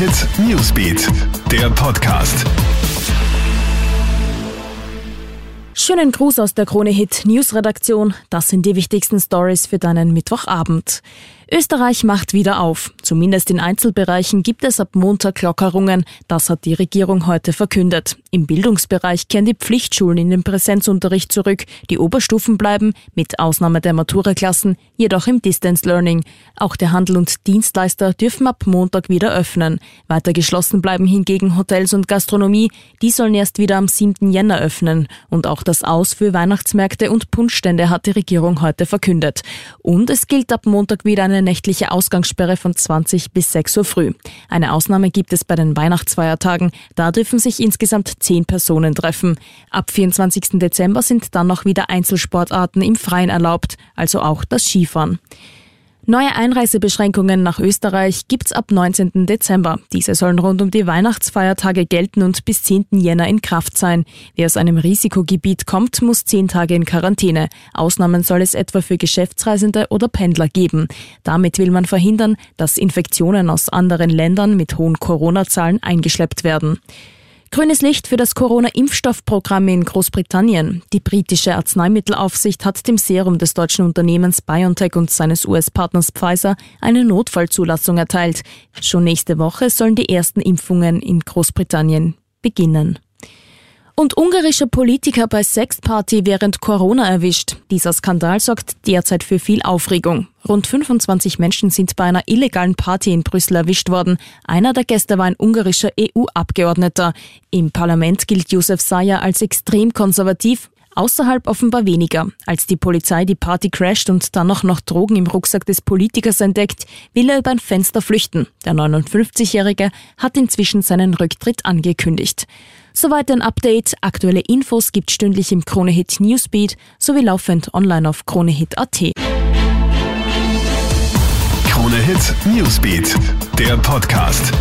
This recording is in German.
Hit Newsbeat, der Podcast. Schönen Gruß aus der Krone Hit News Redaktion. Das sind die wichtigsten Stories für deinen Mittwochabend. Österreich macht wieder auf. Zumindest in Einzelbereichen gibt es ab Montag Lockerungen. Das hat die Regierung heute verkündet. Im Bildungsbereich kehren die Pflichtschulen in den Präsenzunterricht zurück. Die Oberstufen bleiben, mit Ausnahme der Maturaklassen, jedoch im Distance Learning. Auch der Handel und Dienstleister dürfen ab Montag wieder öffnen. Weiter geschlossen bleiben hingegen Hotels und Gastronomie. Die sollen erst wieder am 7. Jänner öffnen. Und auch das Aus für Weihnachtsmärkte und Punschstände hat die Regierung heute verkündet. Und es gilt ab Montag wieder eine nächtliche Ausgangssperre von 20 bis 6 Uhr früh. Eine Ausnahme gibt es bei den Weihnachtsfeiertagen. Da dürfen sich insgesamt 10 Personen treffen. Ab 24. Dezember sind dann noch wieder Einzelsportarten im Freien erlaubt, also auch das Skifahren. Neue Einreisebeschränkungen nach Österreich gibt's ab 19. Dezember. Diese sollen rund um die Weihnachtsfeiertage gelten und bis 10. Jänner in Kraft sein. Wer aus einem Risikogebiet kommt, muss 10 Tage in Quarantäne. Ausnahmen soll es etwa für Geschäftsreisende oder Pendler geben. Damit will man verhindern, dass Infektionen aus anderen Ländern mit hohen Corona-Zahlen eingeschleppt werden. Grünes Licht für das Corona-Impfstoffprogramm in Großbritannien. Die britische Arzneimittelaufsicht hat dem Serum des deutschen Unternehmens BioNTech und seines US-Partners Pfizer eine Notfallzulassung erteilt. Schon nächste Woche sollen die ersten Impfungen in Großbritannien beginnen. Und ungarischer Politiker bei Sexparty während Corona erwischt. Dieser Skandal sorgt derzeit für viel Aufregung. Rund 25 Menschen sind bei einer illegalen Party in Brüssel erwischt worden. Einer der Gäste war ein ungarischer EU-Abgeordneter. Im Parlament gilt Josef Sayer als extrem konservativ, Außerhalb offenbar weniger. Als die Polizei die Party crasht und dann noch noch Drogen im Rucksack des Politikers entdeckt, will er über ein Fenster flüchten. Der 59-Jährige hat inzwischen seinen Rücktritt angekündigt. Soweit ein Update. Aktuelle Infos gibt stündlich im Kronehit Newsbeat sowie laufend online auf kronehit.at. Kronehit Newsbeat, der Podcast.